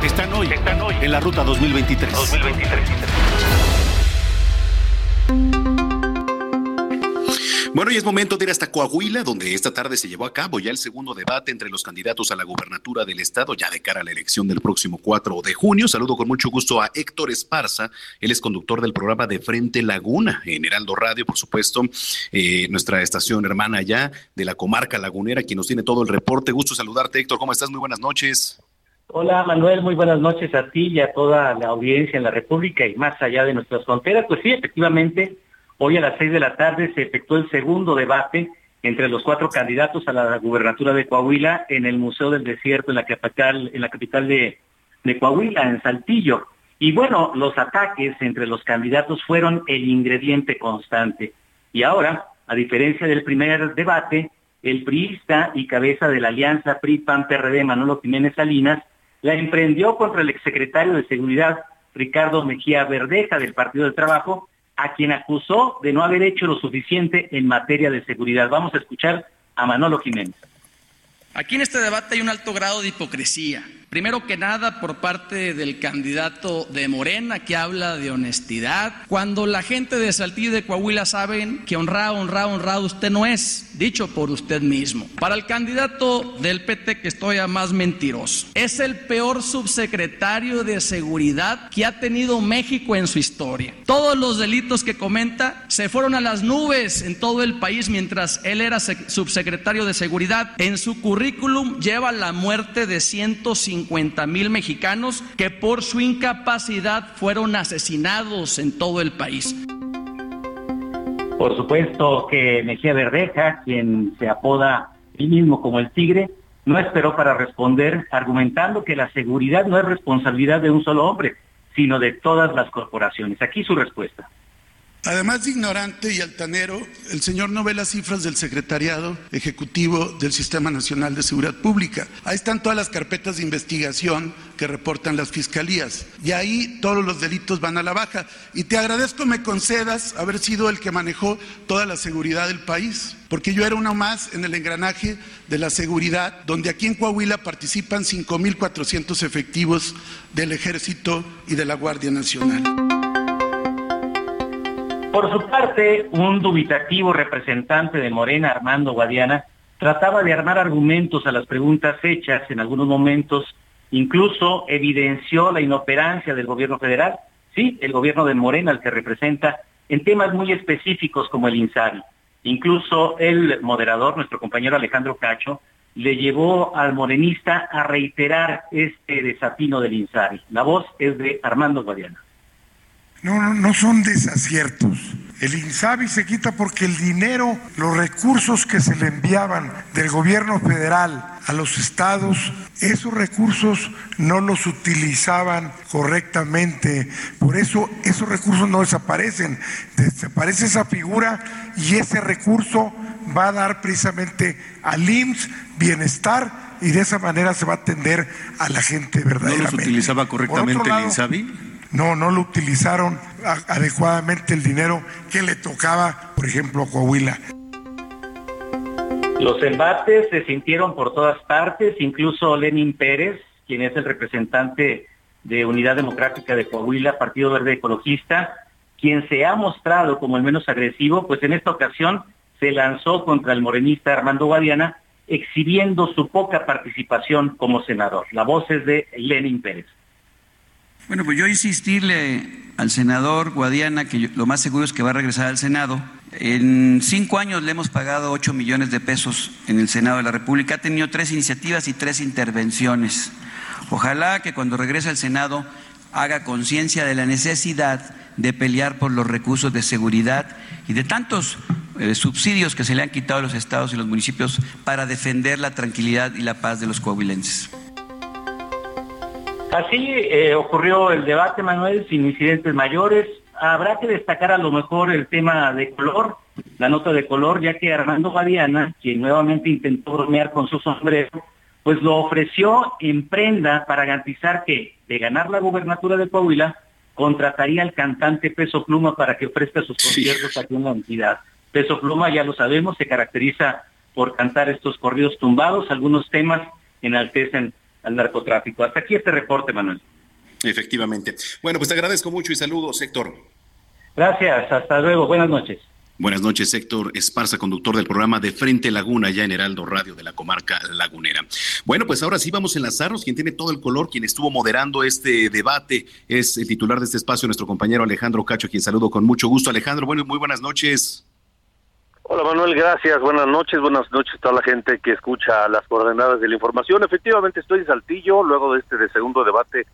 están hoy, están hoy en la Ruta 2023. 2023. Bueno, y es momento de ir hasta Coahuila, donde esta tarde se llevó a cabo ya el segundo debate entre los candidatos a la gubernatura del estado, ya de cara a la elección del próximo 4 de junio. Saludo con mucho gusto a Héctor Esparza, él es conductor del programa de Frente Laguna, en Heraldo Radio, por supuesto, eh, nuestra estación hermana ya de la comarca lagunera, quien nos tiene todo el reporte. Gusto saludarte, Héctor, ¿cómo estás? Muy buenas noches. Hola Manuel, muy buenas noches a ti y a toda la audiencia en la República y más allá de nuestras fronteras. Pues sí, efectivamente, hoy a las seis de la tarde se efectuó el segundo debate entre los cuatro candidatos a la gubernatura de Coahuila en el Museo del Desierto en la capital, en la capital de, Coahuila, en Saltillo. Y bueno, los ataques entre los candidatos fueron el ingrediente constante. Y ahora, a diferencia del primer debate, el priista y cabeza de la alianza PRI-PAN-PRD, Manolo Jiménez Salinas, la emprendió contra el exsecretario de Seguridad, Ricardo Mejía Verdeja, del Partido del Trabajo, a quien acusó de no haber hecho lo suficiente en materia de seguridad. Vamos a escuchar a Manolo Jiménez. Aquí en este debate hay un alto grado de hipocresía. Primero que nada por parte del candidato de Morena que habla de honestidad, cuando la gente de Saltillo y de Coahuila saben que honrado, honrado, honrado usted no es, dicho por usted mismo. Para el candidato del PT que estoy a más mentiroso, es el peor subsecretario de seguridad que ha tenido México en su historia. Todos los delitos que comenta se fueron a las nubes en todo el país mientras él era sec- subsecretario de seguridad. En su currículum lleva la muerte de 150 mil mexicanos que por su incapacidad fueron asesinados en todo el país. Por supuesto que Mejía Verdeja, quien se apoda él mismo como el tigre, no esperó para responder, argumentando que la seguridad no es responsabilidad de un solo hombre, sino de todas las corporaciones. Aquí su respuesta. Además de ignorante y altanero, el señor no ve las cifras del Secretariado Ejecutivo del Sistema Nacional de Seguridad Pública. Ahí están todas las carpetas de investigación que reportan las fiscalías. Y ahí todos los delitos van a la baja. Y te agradezco me concedas haber sido el que manejó toda la seguridad del país. Porque yo era uno más en el engranaje de la seguridad, donde aquí en Coahuila participan 5.400 efectivos del Ejército y de la Guardia Nacional. Por su parte, un dubitativo representante de Morena, Armando Guadiana, trataba de armar argumentos a las preguntas hechas en algunos momentos, incluso evidenció la inoperancia del gobierno federal, sí, el gobierno de Morena, el que representa, en temas muy específicos como el INSABI. Incluso el moderador, nuestro compañero Alejandro Cacho, le llevó al morenista a reiterar este desatino del INSABI. La voz es de Armando Guadiana. No, no, no son desaciertos. El INSABI se quita porque el dinero, los recursos que se le enviaban del gobierno federal a los estados, esos recursos no los utilizaban correctamente. Por eso esos recursos no desaparecen. Desaparece esa figura y ese recurso va a dar precisamente al IMSS bienestar y de esa manera se va a atender a la gente ¿No verdaderamente. los utilizaba correctamente el INSABI? No, no lo utilizaron adecuadamente el dinero que le tocaba, por ejemplo, a Coahuila. Los embates se sintieron por todas partes, incluso Lenin Pérez, quien es el representante de Unidad Democrática de Coahuila, Partido Verde Ecologista, quien se ha mostrado como el menos agresivo, pues en esta ocasión se lanzó contra el morenista Armando Guadiana, exhibiendo su poca participación como senador. La voz es de Lenin Pérez. Bueno, pues yo insistirle al senador Guadiana que lo más seguro es que va a regresar al Senado. En cinco años le hemos pagado 8 millones de pesos en el Senado de la República. Ha tenido tres iniciativas y tres intervenciones. Ojalá que cuando regrese al Senado haga conciencia de la necesidad de pelear por los recursos de seguridad y de tantos eh, subsidios que se le han quitado a los estados y los municipios para defender la tranquilidad y la paz de los coahuilenses. Así eh, ocurrió el debate, Manuel, sin incidentes mayores. Habrá que destacar a lo mejor el tema de color, la nota de color, ya que Armando Guadiana, quien nuevamente intentó bromear con su sombrero, pues lo ofreció en prenda para garantizar que, de ganar la gubernatura de Coahuila, contrataría al cantante Peso Pluma para que ofrezca sus conciertos aquí en la entidad. Peso Pluma, ya lo sabemos, se caracteriza por cantar estos corridos tumbados, algunos temas enaltecen al narcotráfico. Hasta aquí este reporte, Manuel. Efectivamente. Bueno, pues te agradezco mucho y saludos, Héctor. Gracias, hasta luego, buenas noches. Buenas noches, Héctor Esparza, conductor del programa de Frente Laguna, ya en Heraldo Radio de la comarca lagunera. Bueno, pues ahora sí vamos a enlazarnos. Quien tiene todo el color, quien estuvo moderando este debate, es el titular de este espacio, nuestro compañero Alejandro Cacho, quien saludo con mucho gusto. Alejandro, bueno, muy buenas noches. Hola Manuel, gracias. Buenas noches, buenas noches a toda la gente que escucha las coordenadas de la información. Efectivamente estoy en Saltillo, luego de este de segundo debate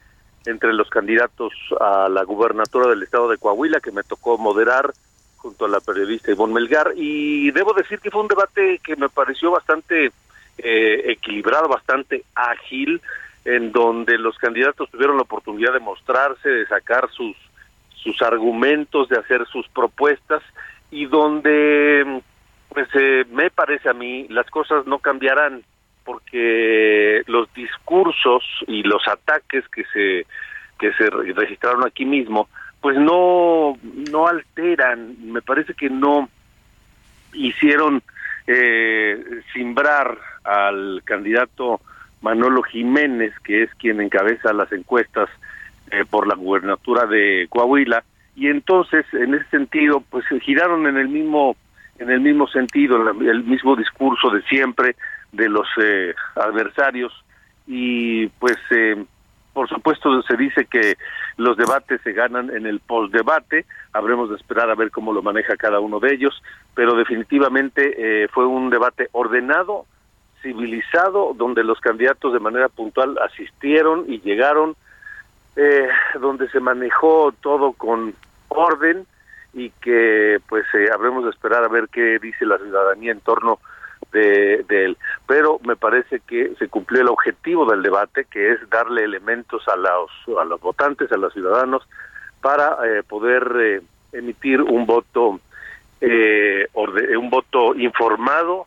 entre los candidatos a la gubernatura del estado de Coahuila que me tocó moderar junto a la periodista Ivonne Melgar y debo decir que fue un debate que me pareció bastante eh, equilibrado, bastante ágil, en donde los candidatos tuvieron la oportunidad de mostrarse, de sacar sus sus argumentos, de hacer sus propuestas y donde pues eh, me parece a mí las cosas no cambiarán porque los discursos y los ataques que se que se registraron aquí mismo pues no no alteran. Me parece que no hicieron eh, simbrar al candidato Manolo Jiménez que es quien encabeza las encuestas eh, por la gubernatura de Coahuila y entonces en ese sentido pues giraron en el mismo en el mismo sentido en el mismo discurso de siempre de los eh, adversarios y pues eh, por supuesto se dice que los debates se ganan en el postdebate habremos de esperar a ver cómo lo maneja cada uno de ellos pero definitivamente eh, fue un debate ordenado civilizado donde los candidatos de manera puntual asistieron y llegaron eh, donde se manejó todo con orden y que pues eh, habremos de esperar a ver qué dice la ciudadanía en torno de, de, él. Pero me parece que se cumplió el objetivo del debate, que es darle elementos a los, a los votantes, a los ciudadanos, para eh, poder eh, emitir un voto, eh, orde, un voto informado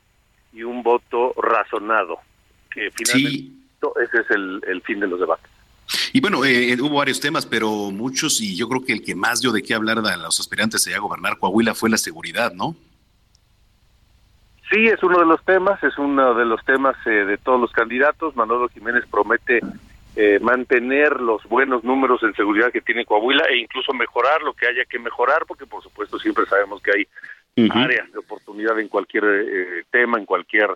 y un voto razonado, que finalmente ese es el, el fin de los debates. Y bueno, eh, hubo varios temas, pero muchos, y yo creo que el que más dio de qué hablar de los aspirantes a gobernar Coahuila fue la seguridad, ¿no? Sí, es uno de los temas, es uno de los temas eh, de todos los candidatos. Manolo Jiménez promete eh, mantener los buenos números en seguridad que tiene Coahuila e incluso mejorar lo que haya que mejorar, porque por supuesto siempre sabemos que hay uh -huh. áreas de oportunidad en cualquier eh, tema, en cualquier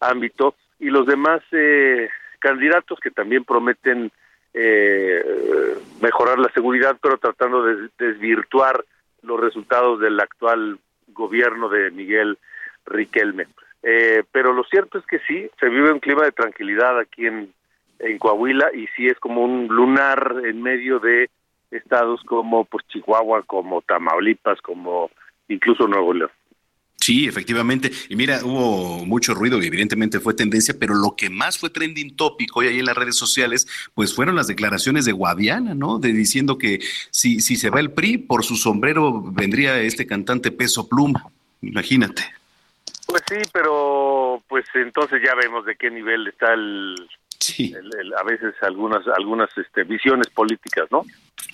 ámbito. Y los demás eh, candidatos que también prometen eh, mejorar la seguridad, pero tratando de desvirtuar los resultados del actual gobierno de Miguel Riquelme. Eh, pero lo cierto es que sí, se vive un clima de tranquilidad aquí en, en Coahuila y sí es como un lunar en medio de estados como pues Chihuahua, como Tamaulipas, como incluso Nuevo León. Sí, efectivamente. Y mira, hubo mucho ruido y evidentemente fue tendencia, pero lo que más fue trending tópico hoy ahí en las redes sociales, pues fueron las declaraciones de Guadiana, ¿no? De diciendo que si, si se va el PRI, por su sombrero vendría este cantante Peso Pluma. Imagínate. Pues sí, pero pues entonces ya vemos de qué nivel está el, sí. el, el a veces algunas algunas este, visiones políticas, ¿no?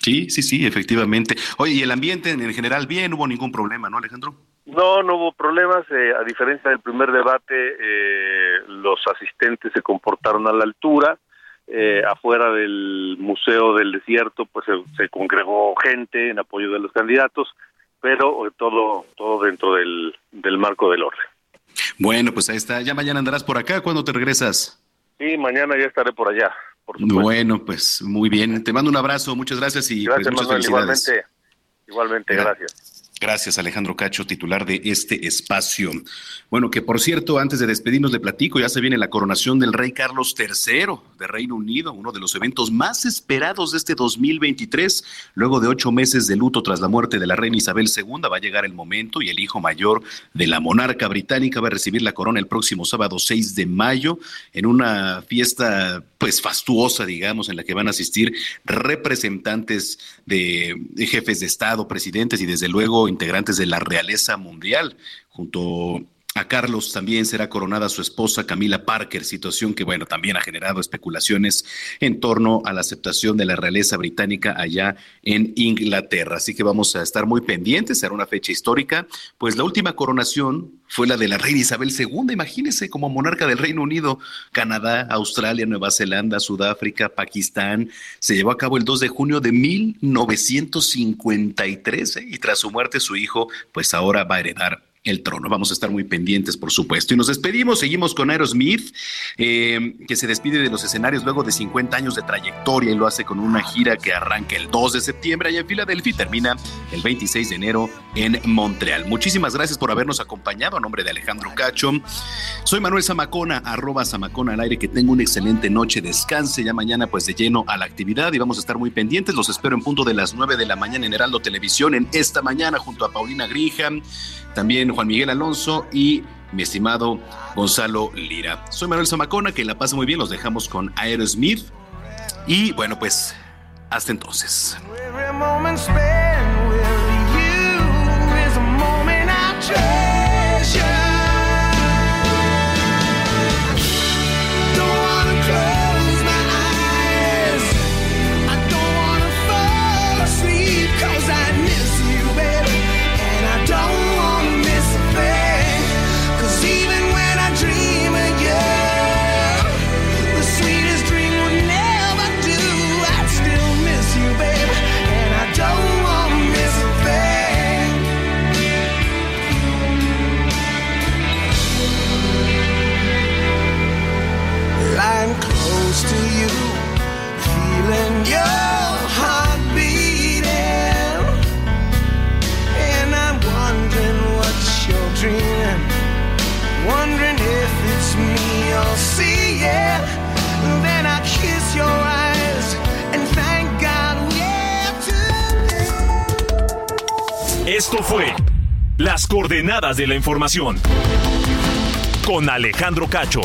Sí, sí, sí, efectivamente. Oye, y el ambiente en general bien, hubo ningún problema, ¿no, Alejandro? No, no hubo problemas. Eh, a diferencia del primer debate, eh, los asistentes se comportaron a la altura. Eh, afuera del Museo del Desierto, pues se, se, congregó gente en apoyo de los candidatos, pero todo todo dentro del, del marco del orden. Bueno, pues ahí está. Ya mañana andarás por acá. ¿Cuándo te regresas? Sí, mañana ya estaré por allá. Por bueno, pues muy bien. Te mando un abrazo. Muchas gracias y gracias, pues, muchas Manuel, felicidades. Igualmente, igualmente, gracias. Gracias, Alejandro Cacho, titular de este espacio. Bueno, que por cierto, antes de despedirnos de platico, ya se viene la coronación del rey Carlos III. de Reino Unido, uno de los eventos más esperados de este 2023. Luego de ocho meses de luto tras la muerte de la reina Isabel II, va a llegar el momento y el hijo mayor de la monarca británica va a recibir la corona el próximo sábado 6 de mayo en una fiesta pues fastuosa, digamos, en la que van a asistir representantes de jefes de Estado, presidentes y desde luego integrantes de la realeza mundial, junto a Carlos también será coronada su esposa Camila Parker, situación que, bueno, también ha generado especulaciones en torno a la aceptación de la realeza británica allá en Inglaterra. Así que vamos a estar muy pendientes, será una fecha histórica, pues la última coronación fue la de la reina Isabel II, imagínense como monarca del Reino Unido, Canadá, Australia, Nueva Zelanda, Sudáfrica, Pakistán, se llevó a cabo el 2 de junio de 1953 ¿eh? y tras su muerte su hijo, pues ahora va a heredar el trono. Vamos a estar muy pendientes, por supuesto. Y nos despedimos, seguimos con Aerosmith, eh, que se despide de los escenarios luego de 50 años de trayectoria y lo hace con una gira que arranca el 2 de septiembre allá en Filadelfia y termina el 26 de enero en Montreal. Muchísimas gracias por habernos acompañado a nombre de Alejandro Cacho. Soy Manuel Zamacona, arroba Zamacona al aire, que tenga una excelente noche, descanse ya mañana pues de lleno a la actividad y vamos a estar muy pendientes. Los espero en punto de las 9 de la mañana en Heraldo Televisión en esta mañana junto a Paulina Grija, también Juan Miguel Alonso y mi estimado Gonzalo Lira. Soy Manuel Zamacona, que la pasa muy bien, los dejamos con Aerosmith y bueno pues hasta entonces. Coordenadas de la información con Alejandro Cacho.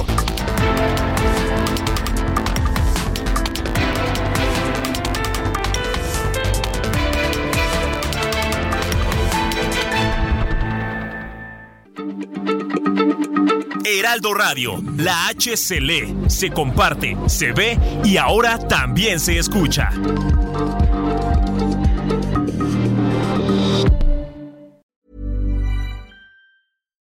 Heraldo Radio, la H se lee, se comparte, se ve y ahora también se escucha.